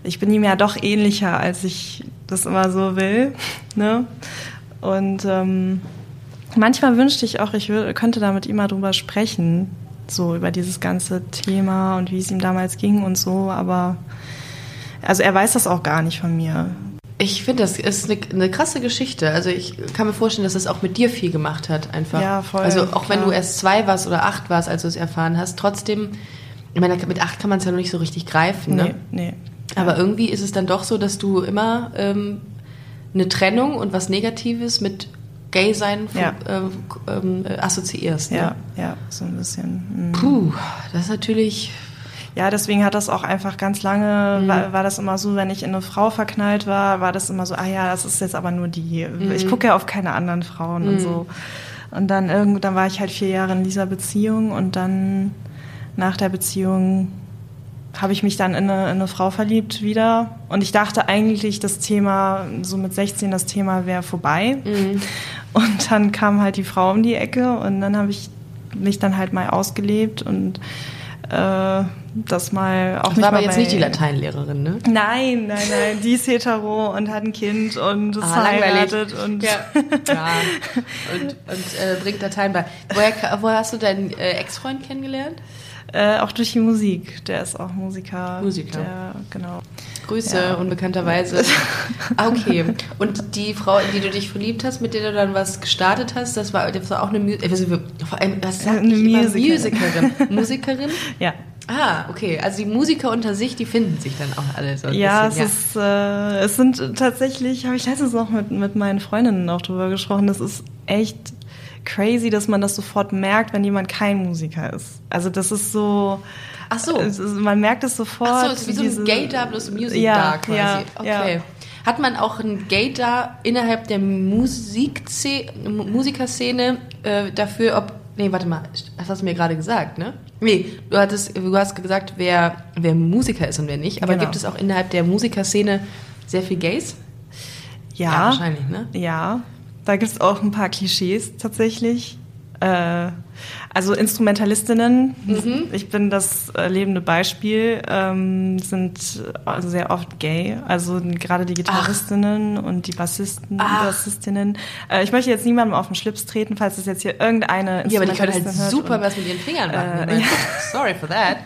ich bin ihm ja doch ähnlicher, als ich das immer so will. (laughs) Ne? Und ähm, manchmal wünschte ich auch, ich könnte da mit ihm mal drüber sprechen, so über dieses ganze Thema und wie es ihm damals ging und so, aber also er weiß das auch gar nicht von mir. Ich finde, das ist eine, eine krasse Geschichte. Also ich kann mir vorstellen, dass das auch mit dir viel gemacht hat, einfach. Ja, voll, Also auch wenn klar. du erst zwei warst oder acht warst, als du es erfahren hast, trotzdem, ich meine, mit acht kann man es ja noch nicht so richtig greifen, ne? Nee, nee. Aber irgendwie ist es dann doch so, dass du immer ähm, eine Trennung und was Negatives mit Gay-Sein Ja. ähm, ähm, äh, assoziierst. Ne? Ja, ja, so ein bisschen. mm. Puh, das ist natürlich. Ja, deswegen hat das auch einfach ganz lange, war, war das immer so, wenn ich in eine Frau verknallt war, war das immer so, ah ja, das ist jetzt aber nur die. Ich gucke ja auf keine anderen Frauen und so. Und dann irgend, dann war ich halt vier Jahre in dieser Beziehung und dann nach der Beziehung habe ich mich dann in eine, in eine Frau verliebt wieder. Und ich dachte eigentlich, das Thema, so mit 16, das Thema wäre vorbei. (laughs) Und dann kam halt die Frau um die Ecke und dann habe ich mich dann halt mal ausgelebt und äh, das mal auch Das war aber jetzt nicht die Lateinlehrerin, ne? Nein, nein, nein, die ist hetero und hat ein Kind und ist Ah, langweilig. verheiratet und Ja. (laughs) ja. Und, und äh, bringt Dateien bei. Woher, woher hast du deinen äh, Ex-Freund kennengelernt? Äh, auch durch die Musik. Der ist auch Musiker. Musiker. Der, genau. Grüße, Ja. unbekannterweise. (laughs) Ah, okay. Und die Frau, in die du dich verliebt hast, mit der du dann was gestartet hast, das war, das war auch eine Mu was- vor allem, was sag Eine? Musikerin. Musikerin. Musikerin? (laughs) Ja. Ah, okay. Also die Musiker unter sich, die finden sich dann auch alle so ein Ja, es bisschen. ist, äh, es sind tatsächlich, habe ich letztens noch mit, mit meinen Freundinnen auch drüber gesprochen, das ist echt crazy, dass man das sofort merkt, wenn jemand kein Musiker ist. Also das ist so, Ach so. ist, man merkt es sofort. Ach so, es ist wie so ein Gaydar plus Music Ja, quasi. ja, okay. ja. Hat man auch ein Gaydar innerhalb der Musikerszene äh, dafür, ob. Nee, warte mal, das hast du mir gerade gesagt, ne? Nee, du, hattest, du hast gesagt, wer, wer Musiker ist und wer nicht. Aber Genau. gibt es auch innerhalb der Musikerszene sehr viel Gays? Ja, wahrscheinlich, ne? Ja, da gibt es auch ein paar Klischees tatsächlich. Äh, also Instrumentalistinnen, Mhm. ich bin das äh, lebende Beispiel, ähm, sind äh, sehr oft gay. Also gerade die Gitarristinnen und die Bassisten, Ach. Bassistinnen. Äh, ich möchte jetzt niemandem auf den Schlips treten, falls es jetzt hier irgendeine Ja, aber die können halt Instrumentalistin super und- was mit ihren Fingern machen. Äh, meine, (laughs) ja. Sorry for that.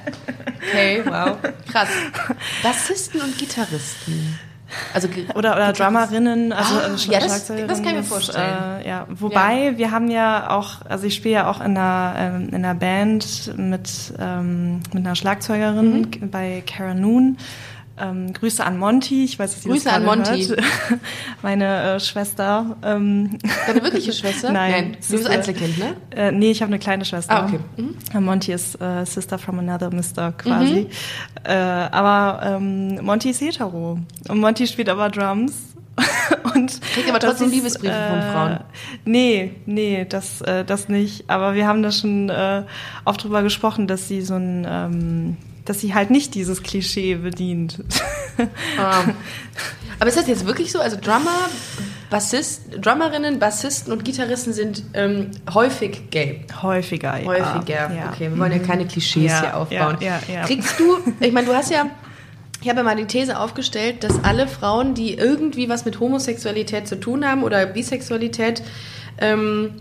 Okay, wow. Krass. (laughs) Bassisten und Gitarristen. Also (laughs) Oder, oder. Drummerinnen, also Ah, äh, ja, das- Schlagzeugerinnen, das kann ich mir vorstellen. Äh, ja, wobei wir haben ja auch, also ich spiele ja auch in einer, ähm, in einer Band mit, ähm, mit einer Schlagzeugerin Mhm. bei Cara Noon. Ähm, Grüße an Monty, ich weiß, dass sie Grüße das an Monty. Hört. (laughs) Meine äh, Schwester. Ähm, Deine wirkliche Schwester? (laughs) Nein. Du bist. Einzelkind, ne? äh, nee, ich habe eine kleine Schwester. Ah, okay. Mhm. Äh, Monty ist äh, Sister from another Mister quasi. Äh, aber ähm, Monty ist hetero. Und Monty spielt aber Drums. (laughs) Und Kriegt aber trotzdem Liebesbriefe von Frauen. Nee, nee, das, äh, das nicht. Aber wir haben da schon äh, oft drüber gesprochen, dass sie so ein, ähm, dass sie halt nicht dieses Klischee bedient. (laughs) Ah. Aber ist das jetzt wirklich so? Also Drummer, Bassist, Drummerinnen, Bassisten und Gitarristen sind ähm, häufig gay. Häufiger, ja. Häufiger. Ja. Okay, wir wollen ja keine Klischees Ja, hier aufbauen. ja, ja, ja. Kriegst du, ich meine, du hast ja, ich habe ja mal die These aufgestellt, dass alle Frauen, die irgendwie was mit Homosexualität zu tun haben oder Bisexualität, ähm,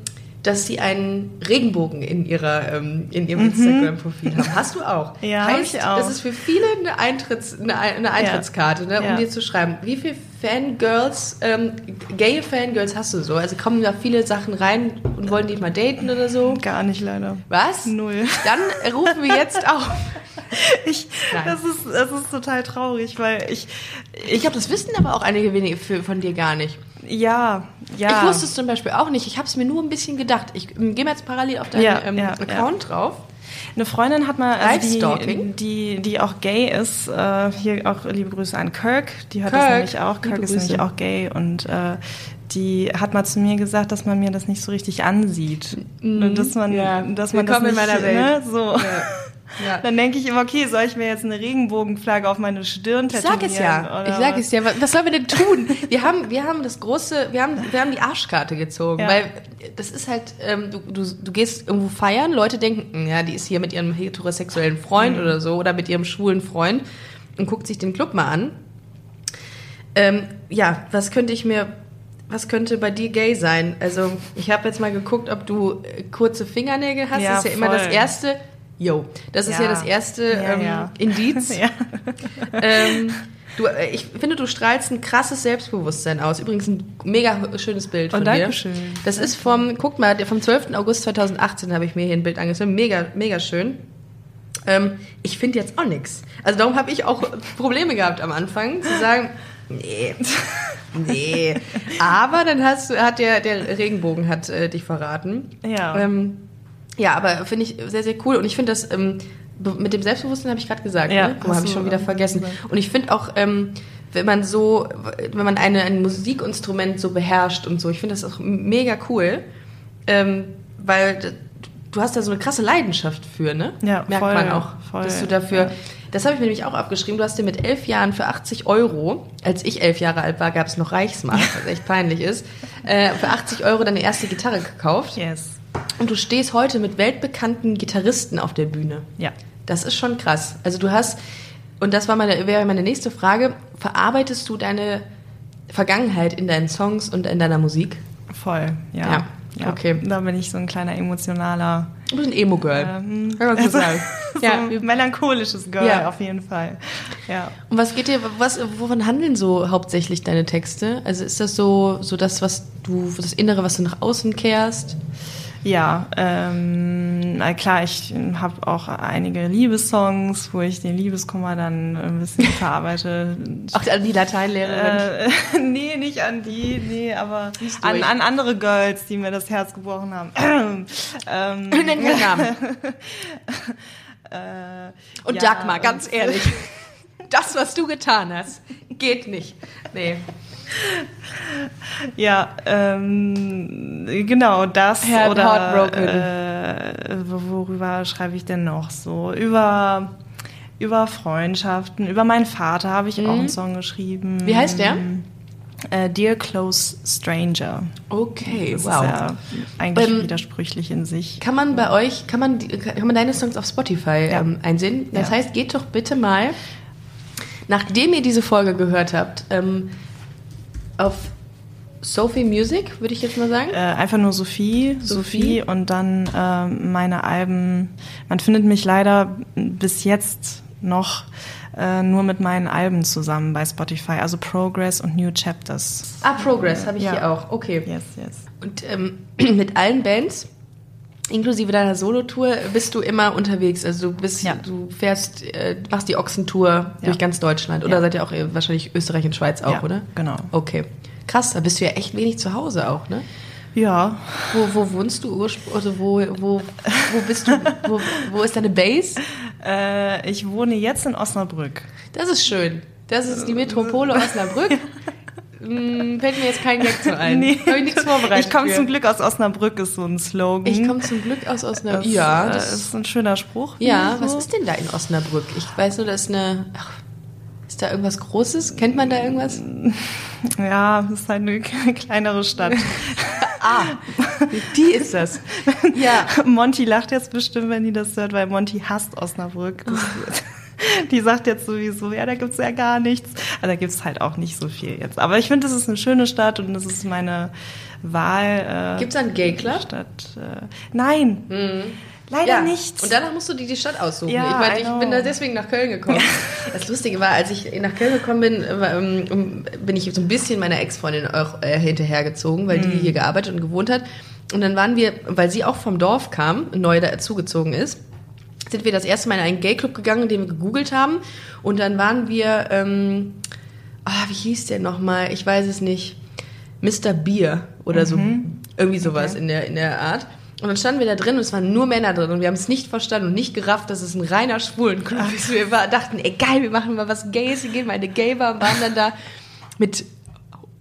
dass sie einen Regenbogen in ihrer ähm, in ihrem Instagram-Profil haben. Hast du auch? Mhm. (laughs) Ja, heißt, ich auch. das ist für viele eine, Eintritts, eine, eine Eintrittskarte, ne, um Ja. dir zu schreiben. Wie viele Fangirls, ähm, gay Fangirls hast du so? Also kommen da viele Sachen rein und wollen dich mal daten oder so? Gar nicht leider. Was? Null. Dann rufen wir jetzt (laughs) auf. (laughs) Ich, Nein. das, ist, das ist total traurig, weil ich, Ich glaube, das wissen aber auch einige wenige für, von dir gar nicht. ja, ja. Ich wusste es zum Beispiel auch nicht. Ich habe es mir nur ein bisschen gedacht. Ich ähm, gehe mal jetzt parallel auf deinen Ja, ähm, ja, Account drauf. Eine Freundin hat mal, also die, die, die auch gay ist, äh, hier auch liebe Grüße an Kirk, die hört Kirk, das nämlich auch. Kirk ist nämlich auch gay und äh, die hat mal zu mir gesagt, dass man mir das nicht so richtig ansieht. Und dass man, Ja. dass man das Willkommen in nicht, meiner Welt. Ne, so. Ja. Dann denke ich immer, okay, soll ich mir jetzt eine Regenbogenflagge auf meine Stirn Ich tätowieren? sag es ja. Ich sag was? es ja. Was sollen wir denn tun? Wir haben, wir haben das große, wir haben, wir haben die Arschkarte gezogen, Ja. weil das ist halt, ähm, du, du, du gehst irgendwo feiern, Leute denken, hm, ja, die ist hier mit ihrem heterosexuellen Freund Mhm. oder so oder mit ihrem schwulen Freund und guckt sich den Club mal an. Ähm, ja, was könnte ich mir, was könnte bei dir gay sein? Also ich habe jetzt mal geguckt, ob du äh, kurze Fingernägel hast. Ja, das ist ja immer das voll. erste. Yo, das ist ja, Ja. das erste ähm. Indiz. (laughs) Ähm, du, äh, ich finde, du strahlst ein krasses Selbstbewusstsein aus. Übrigens ein mega schönes Bild Oh, von danke dir. schön. Das ist vom, guck mal, vom 12. August 2018 habe ich mir hier ein Bild angesehen. Mega, mega schön. Ähm, ich finde jetzt auch nichts. Also darum habe ich auch Probleme gehabt am Anfang, zu sagen, nee, nee. (laughs) Aber dann hast du, hat der, der Regenbogen hat äh, dich verraten. Ja. Ähm, ja, aber finde ich sehr, sehr cool. Und ich finde das ähm, mit dem Selbstbewusstsein habe ich gerade gesagt. Ja, ne? Oh, habe ich schon wieder ähm, vergessen. Und ich finde auch, ähm, wenn man so, wenn man eine, ein Musikinstrument so beherrscht und so, ich finde das auch mega cool, ähm, weil du hast da so eine krasse Leidenschaft für, ne? Ja, Merkt voll, man auch, voll, dass du dafür. ja. Das habe ich mir nämlich auch aufgeschrieben. Du hast dir mit elf Jahren für 80 Euro, als ich elf Jahre alt war, gab es noch Reichsmark, was echt peinlich ist, äh, für 80 Euro deine erste Gitarre gekauft. Yes. Und du stehst heute mit weltbekannten Gitarristen auf der Bühne. Ja. Das ist schon krass. Also du hast, und das war meine, wäre meine nächste Frage, verarbeitest du deine Vergangenheit in deinen Songs und in deiner Musik? Voll, ja. Ja. ja. Okay. Da bin ich so ein kleiner emotionaler, Du bist ein Emo-Girl. ähm, Kann man (laughs) so sagen. so Ja, ein melancholisches Girl Ja. auf jeden Fall. Ja. Und was geht dir, was, wovon handeln so hauptsächlich deine Texte? Also ist das so, so das, was du, das Innere, was du nach außen kehrst? Ja, ähm, na klar, ich habe auch einige Liebessongs, wo ich den Liebeskummer dann ein bisschen (laughs) verarbeite. Ach, an die Lateinlehrerin. Äh, (laughs) nee, nicht an die, nee, aber an, an andere Girls, die mir das Herz gebrochen haben. (laughs) ähm, Nenn mir Namen. äh, Und ja, Dagmar, ganz ehrlich. Das, was du getan hast, geht nicht. Nee. Ja, ähm, genau, das Heart- oder heartbroken. äh, wo- worüber schreibe ich denn noch so? Über über Freundschaften, über meinen Vater habe ich auch einen Song geschrieben. Mhm. Wie heißt der? Äh, Dear Close Stranger. Okay, Das wow. ist ja eigentlich Ähm, widersprüchlich in sich. Kann man bei euch, kann man, kann man deine Songs auf Spotify Ja. ähm, einsehen? Das Ja. heißt, geht doch bitte mal, nachdem ihr diese Folge gehört habt, ähm, auf Sophie Music, würde ich jetzt mal sagen. Äh, einfach nur Sophie, Sophie. Sophie, und dann ähm, meine Alben. Man findet mich leider bis jetzt noch äh, nur mit meinen Alben zusammen bei Spotify, also Progress und New Chapters. Ah, Progress habe ich Ja. hier auch. Okay. Yes, yes. Und ähm, (clears throat) mit allen Bands, inklusive deiner Solotour, bist du immer unterwegs. Also du bist, Ja. du fährst, äh, machst die Ochsentour durch ganz Deutschland. Oder Ja. seid ihr auch äh, wahrscheinlich Österreich und Schweiz auch, Ja, oder? genau. Okay. Krass, da bist du ja echt wenig zu Hause auch, ne? Ja, Wo, wo wohnst du ursprünglich? Also wo, wo, wo bist du? Wo, wo ist deine Base? äh, ich wohne jetzt in Osnabrück. Das ist schön. Das ist die Metropole Osnabrück. (laughs) Hm, fällt mir jetzt kein Gag zu (laughs) ein. Habe ich nichts vorbereitet. Ich komme zum Glück aus Osnabrück, ist so ein Slogan. Ich komme zum Glück aus Osnabrück. Ja, das ist ein schöner Spruch. Ja, ich was so. ist denn da in Osnabrück? Ich weiß nur, da ist eine. Ach, ist da irgendwas Großes? Kennt man da irgendwas? (laughs) Ja, das ist halt eine (laughs) kleinere Stadt. Ah, die ist das. Ja. Monty lacht jetzt bestimmt, wenn die das hört, weil Monty hasst Osnabrück. (laughs) Die sagt jetzt sowieso, ja, da gibt's ja gar nichts. Also da gibt's halt auch nicht so viel jetzt. Aber ich finde, das ist eine schöne Stadt und das ist meine Wahl. Äh, Gibt's da einen Gay Club? Stadt. Äh, nein, leider Ja. nicht. Und danach musst du dir die Stadt aussuchen. Ja, ich meine, ich bin da deswegen nach Köln gekommen. (laughs) Das Lustige war, als ich nach Köln gekommen bin, war, ähm, bin ich so ein bisschen meiner Ex-Freundin auch äh, hinterhergezogen, weil Mhm. die hier gearbeitet und gewohnt hat. Und dann waren wir, weil sie auch vom Dorf kam, neu dazugezogen ist, sind wir das erste Mal in einen Gay-Club gegangen, den wir gegoogelt haben. Und dann waren wir, ähm, ah, wie hieß der nochmal? Ich weiß es nicht. Mr. Beer oder so. Irgendwie sowas in, der, in der Art. Und dann standen wir da drin und es waren nur Männer drin und wir haben es nicht verstanden und nicht gerafft, dass es ein reiner Schwulenclub ist. Wir war, dachten, ey geil, wir machen mal was Gays, wir gehen mal in eine Gay-Bar und waren dann da mit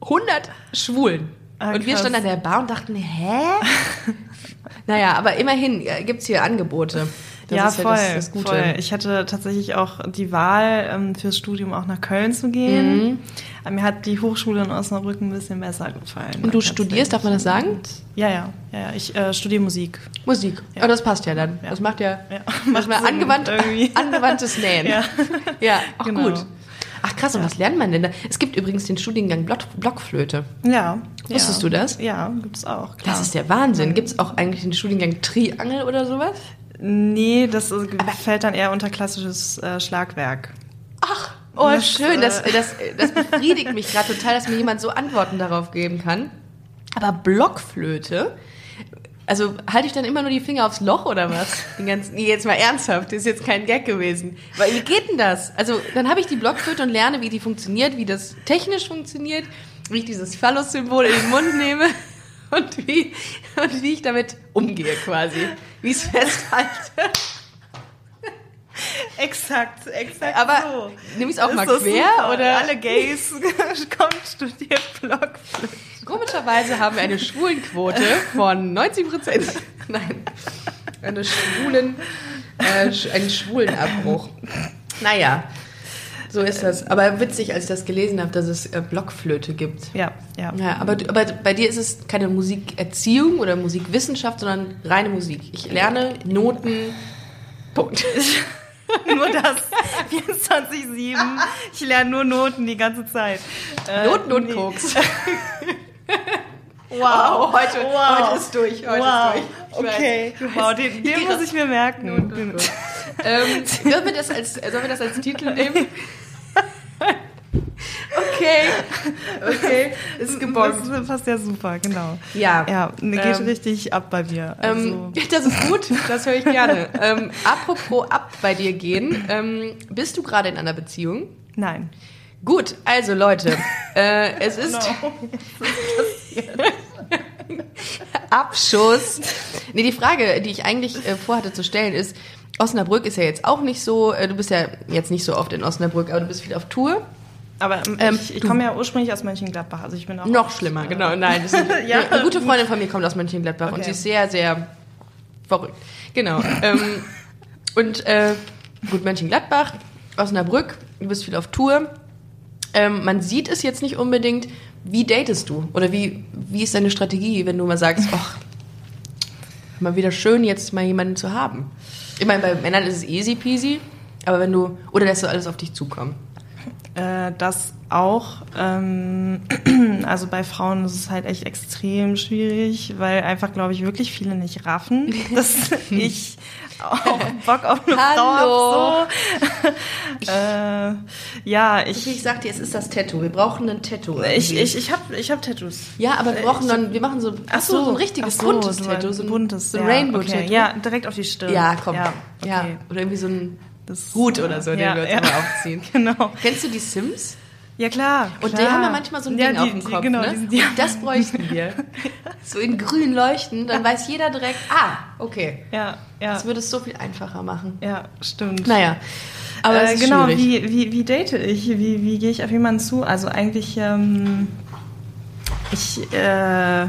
100 Schwulen. Ah, und wir standen an der Bar und dachten, hä? (laughs) naja, aber immerhin äh, gibt's hier Angebote. Das ja, ist voll, das, das Gute. voll. Ich hatte tatsächlich auch die Wahl, ähm, fürs Studium auch nach Köln zu gehen. Mhm. Aber mir hat die Hochschule in Osnabrück ein bisschen besser gefallen. Und du studierst, darf man das sagen? Ja, ja, ja, ja. Ich äh, studiere Musik. Musik. Ja. Aber das passt ja dann. Ja. Das macht ja, Ja. macht mal angewandt, irgendwie. (laughs) angewandtes Nähen. Ja. ja (laughs) auch Genau. gut. Ach krass, und was lernt man denn da? Es gibt übrigens den Studiengang Block, Blockflöte. Ja. Wusstest ja. du das? Ja, gibt's auch. Klar. Das ist der Wahnsinn. Gibt es auch eigentlich den Studiengang Triangel oder sowas? Nee, das ist, fällt dann eher unter klassisches äh, Schlagwerk. Ach, oh Das, schön. Das, äh, das, das befriedigt mich gerade total, dass mir jemand so Antworten darauf geben kann. Aber Blockflöte, also halte ich dann immer nur die Finger aufs Loch oder was? Den ganzen, nee, jetzt mal ernsthaft, das ist jetzt kein Gag gewesen. Weil, wie geht denn das? Also dann habe ich die Blockflöte und lerne, wie die funktioniert, wie das technisch funktioniert, wie ich dieses Phallus-Symbol in den Mund nehme (laughs) und wie, und wie ich damit umgehe quasi. Wie ich es festhalte. Exakt, exakt Aber so. nehme ich es auch Ist mal so quer super. oder? Alle Gays (laughs) kommt, studiert Blockflöte. Komischerweise haben wir eine Schwulenquote von 90 Prozent. Nein, eine schwulen, äh, einen schwulen Abbruch. Naja, so ist das. Aber witzig, als ich das gelesen habe, dass es äh, Blockflöte gibt. Ja, ja. Ja, aber, aber bei dir ist es keine Musikerziehung oder Musikwissenschaft, sondern reine Musik. Ich lerne Noten. Punkt. (laughs) Nur das. 24-7. Ich lerne nur Noten die ganze Zeit. Äh, Noten und nee. Koks. (laughs) Wow, heute, wow. heute ist durch. Heute wow. ist durch. okay, wow, den, den muss ich mir merken. Ähm, sollen, wir das als, sollen wir das als Titel nehmen? Okay. Okay. Ist gebongt. Das passt ja super, genau. Ja. Ja, geht ähm, richtig ab bei mir. Ähm, also. Ähm, (laughs) das ist gut, das höre ich gerne. ähm, apropos ab bei dir gehen, ähm, bist du gerade in einer Beziehung? Nein. Gut, also Leute, äh, es (laughs) ist. No. Abschuss. Nee, die Frage, die ich eigentlich äh, vorhatte zu stellen, ist, Osnabrück ist ja jetzt auch nicht so, äh, du bist ja jetzt nicht so oft in Osnabrück, aber du bist viel auf Tour. Aber ähm, ich, ich komme ja ursprünglich aus Mönchengladbach, also ich bin auch noch schlimmer, äh, genau. Nein, das eine, (laughs) ja. eine gute Freundin von mir kommt aus Mönchengladbach okay. und sie ist sehr, sehr verrückt. Genau. ähm, (laughs) und äh, gut, Mönchengladbach, Osnabrück, du bist viel auf Tour. Ähm, man sieht es jetzt nicht unbedingt. Wie datest du? Oder wie, wie ist deine Strategie, wenn du mal sagst, ach, mal wieder schön, jetzt mal jemanden zu haben? Ich meine, bei Männern ist es easy peasy, aber wenn du, oder lässt du alles auf dich zukommen? Äh, das auch. Ähm, (clears throat) also bei Frauen ist es halt echt extrem schwierig, weil einfach, glaube ich, wirklich viele nicht raffen, dass (laughs) ich auch Bock auf eine Frau habe. So. äh, ja, ich. Ich sag dir, es ist das Tattoo. Wir brauchen ein Tattoo. Ich, ich, ich habe ich hab Tattoos. Ja, aber wir brauchen dann, wir machen so, ach so, so ein richtiges so, buntes Tattoo. So ein buntes, so ein Rainbow-Tattoo. Okay. Ja, direkt auf die Stirn. Ja, komm. Ja, okay. ja. Oder irgendwie so ein das, Hut oder so, ja, den wir uns ja. mal aufziehen. (laughs) Genau. Kennst du die Sims? Ja, klar. Und klar. die haben ja manchmal so ein ja, Ding die, auf dem Kopf. Die, genau, ne? die, die Und (laughs) das bräuchten wir. so in grün leuchten, dann weiß jeder direkt, ah, okay. Ja, ja. Das würde es so viel einfacher machen. Ja, stimmt. Naja. Aber äh, genau, wie, wie, wie date ich? Wie, wie gehe ich auf jemanden zu? Also eigentlich, ähm, ich, äh,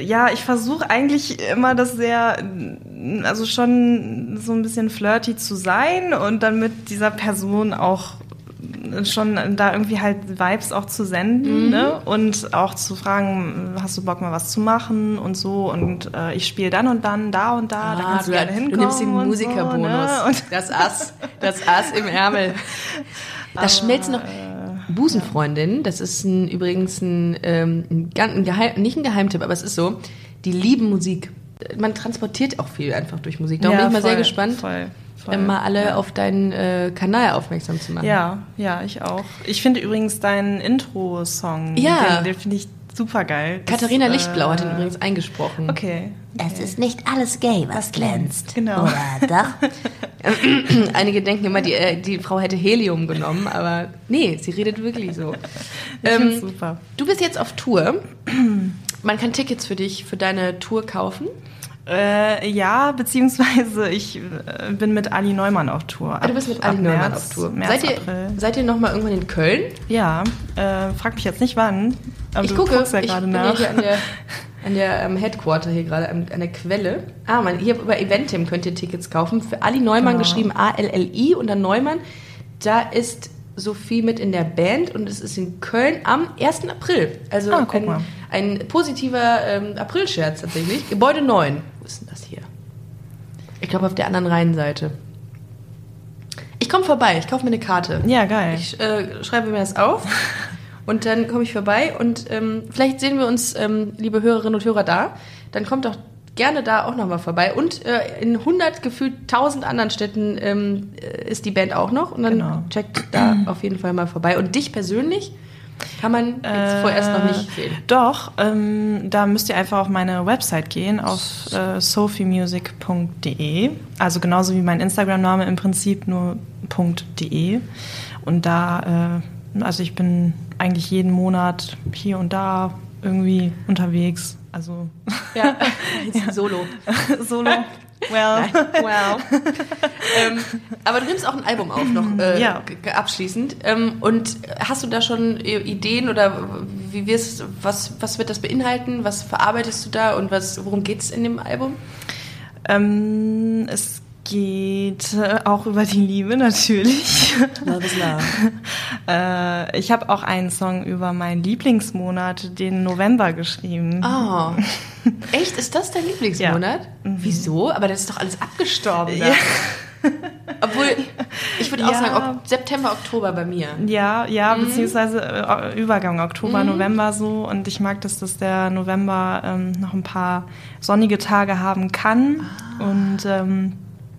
ja, ich versuche eigentlich immer das sehr, also schon so ein bisschen flirty zu sein und dann mit dieser Person auch schon da irgendwie halt Vibes auch zu senden mhm. ne? und auch zu fragen, hast du Bock mal was zu machen und so und äh, ich spiele dann und dann da und da, ah, da kannst du, gerne hinkommen. Du nimmst den Musikerbonus, so, ne? das Ass, das Ass im Ärmel. (laughs) Das schmelzt noch. Busenfreundin, das ist ein, übrigens ein, ähm, ein, ein Geheim, nicht ein Geheimtipp, aber es ist so, die lieben Musik. Man transportiert auch viel einfach durch Musik. Darum ja, bin ich mal voll, sehr gespannt. Voll. Voll. mal alle ja. auf deinen äh, Kanal aufmerksam zu machen. Ja, ja, ich auch. Ich finde übrigens deinen Intro-Song, ja. den, den finde ich super geil. Katharina das, Lichtblau äh, hat ihn übrigens eingesprochen. Okay, okay. Es ist nicht alles gay, was glänzt. Genau. Oder doch? (laughs) Einige denken immer, die, äh, die Frau hätte Helium genommen, aber nee, sie redet wirklich so. (laughs) Ähm, super. Du bist jetzt auf Tour. Man kann Tickets für dich, für deine Tour kaufen. Äh, ja, beziehungsweise ich äh, bin mit Ali Neumann auf Tour. Ab, ah, du bist mit Ali Neumann März, auf Tour. März, seid, ihr, April. seid ihr noch mal irgendwann in Köln? Ja, äh, frag mich jetzt nicht wann. Aber ich gucke, ja ich bin nach. hier an der, (laughs) an der ähm, Headquarter hier gerade, an, an, der Quelle. Ah, man, hier über Eventim könnt ihr Tickets kaufen. Für Ali Neumann genau. geschrieben A-L-L-I und dann Neumann. Da ist Sophie mit in der Band und es ist in Köln am 1. April. Also ah, ein, ein, positiver ähm, Aprilscherz tatsächlich. Gebäude 9 ist denn das hier? Ich glaube auf der anderen Rheinseite. Ich komme vorbei, ich kaufe mir eine Karte. Ja, geil. Ich äh, schreibe mir das auf (laughs) und dann komme ich vorbei und ähm, vielleicht sehen wir uns, ähm, liebe Hörerinnen und Hörer, da. Dann kommt doch gerne da auch nochmal vorbei. Und äh, in 100, gefühlt 1000 anderen Städten ähm, äh, ist die Band auch noch. Und dann genau. checkt da (clears throat) auf jeden Fall mal vorbei. Und dich persönlich? Kann man jetzt äh, vorerst noch nicht sehen. Doch, ähm, da müsst ihr einfach auf meine Website gehen, auf äh, sophiemusic.de. Also genauso wie mein Instagram-Name im Prinzip, nur .de. Und da, äh, also ich bin eigentlich jeden Monat hier und da irgendwie unterwegs. Also ja, (laughs) (laughs) ja. Solo. Solo. Well. (laughs) well. (laughs) ähm, aber du nimmst auch ein Album auf noch äh, ja. abschließend. Ähm, und hast du da schon Ideen oder wie wirst, was, was wird das beinhalten? Was verarbeitest du da und was, worum geht es in dem Album? Ähm, es geht äh, auch über die Liebe natürlich. Love is love. ich habe auch einen Song über meinen Lieblingsmonat, den November, geschrieben. Oh. (laughs) Echt? Ist das dein Lieblingsmonat? Ja. Mhm. Wieso? Aber das ist doch alles abgestorben. Ja. (laughs) Obwohl, ich würde auch Ja. sagen, September, Oktober bei mir. Ja, ja, Mhm. beziehungsweise äh, Übergang Oktober, November so. Und ich mag das, dass der November ähm, noch ein paar sonnige Tage haben kann. Ah. Und ähm,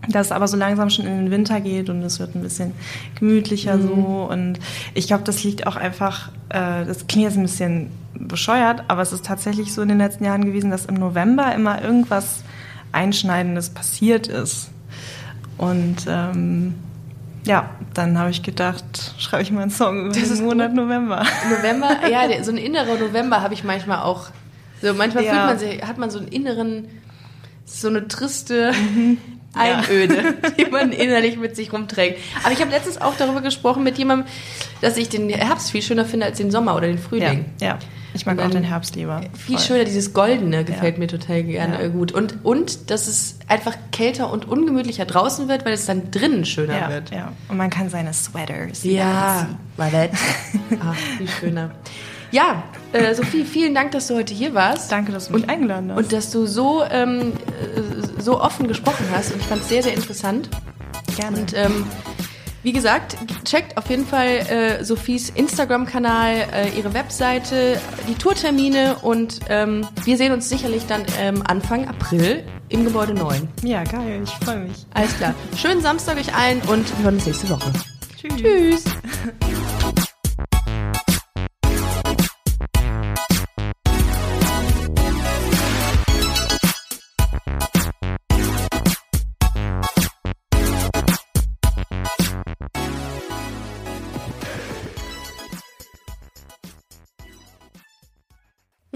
dass es aber so langsam schon in den Winter geht und es wird ein bisschen gemütlicher Mhm. so. Und ich glaube, das liegt auch einfach, äh, das klingt jetzt ein bisschen bescheuert, aber es ist tatsächlich so in den letzten Jahren gewesen, dass im November immer irgendwas Einschneidendes passiert ist. Und ähm, ja, dann habe ich gedacht, schreibe ich mal einen Song über Das den Monat November. November, ja, (laughs) so ein innerer November habe ich manchmal auch. So manchmal Ja. fühlt man sich, hat man so einen inneren, so eine triste Einöde, (laughs) die man innerlich mit sich rumträgt. Aber ich habe letztens auch darüber gesprochen mit jemandem, dass ich den Herbst viel schöner finde als den Sommer oder den Ja, Frühling. ja. Ich mag Und auch den Herbst lieber. Viel Voll. schöner, dieses Goldene gefällt Ja. mir total gerne Ja. gut. Und, und dass es einfach kälter und ungemütlicher draußen wird, weil es dann drinnen schöner Ja, wird. ja. Und man kann seine Sweaters. Ja, war nett. (laughs) Ach, viel schöner. Ja, äh, Sophie, vielen Dank, dass du heute hier warst. Danke, dass du mich eingeladen hast. Und dass du so, ähm, äh, so offen gesprochen hast. Und ich fand es sehr, sehr interessant. Gerne. Und ähm, wie gesagt, checkt auf jeden Fall äh, Sophies Instagram-Kanal, äh, ihre Webseite, die Tourtermine und ähm, wir sehen uns sicherlich dann ähm, Anfang April im Gebäude 9. ja, geil. Ich freue mich. Alles klar. Schönen Samstag euch allen und wir hören uns nächste Woche. Tschüss. Tschüss. (laughs)